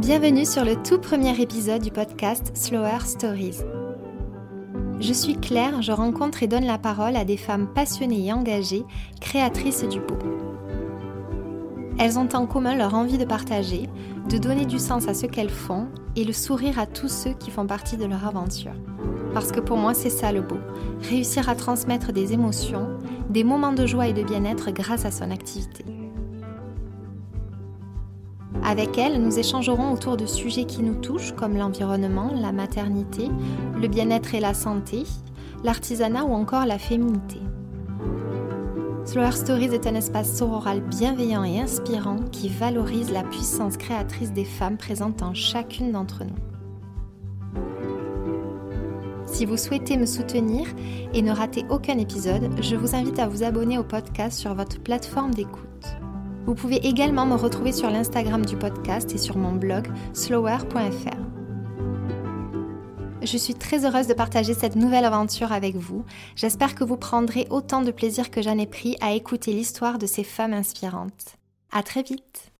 Bienvenue sur le tout premier épisode du podcast Slower Stories. Je suis Claire, je rencontre et donne la parole à des femmes passionnées et engagées, créatrices du beau. Elles ont en commun leur envie de partager, de donner du sens à ce qu'elles font et le sourire à tous ceux qui font partie de leur aventure. Parce que pour moi, c'est ça le beau, réussir à transmettre des émotions, des moments de joie et de bien-être grâce à son activité. Avec elles, nous échangerons autour de sujets qui nous touchent comme l'environnement, la maternité, le bien-être et la santé, l'artisanat ou encore la féminité. Slower Stories est un espace sororal bienveillant et inspirant qui valorise la puissance créatrice des femmes présentes en chacune d'entre nous. Si vous souhaitez me soutenir et ne rater aucun épisode, je vous invite à vous abonner au podcast sur votre plateforme d'écoute. Vous pouvez également me retrouver sur l'Instagram du podcast et sur mon blog slower.fr. Je suis très heureuse de partager cette nouvelle aventure avec vous. J'espère que vous prendrez autant de plaisir que j'en ai pris à écouter l'histoire de ces femmes inspirantes. À très vite!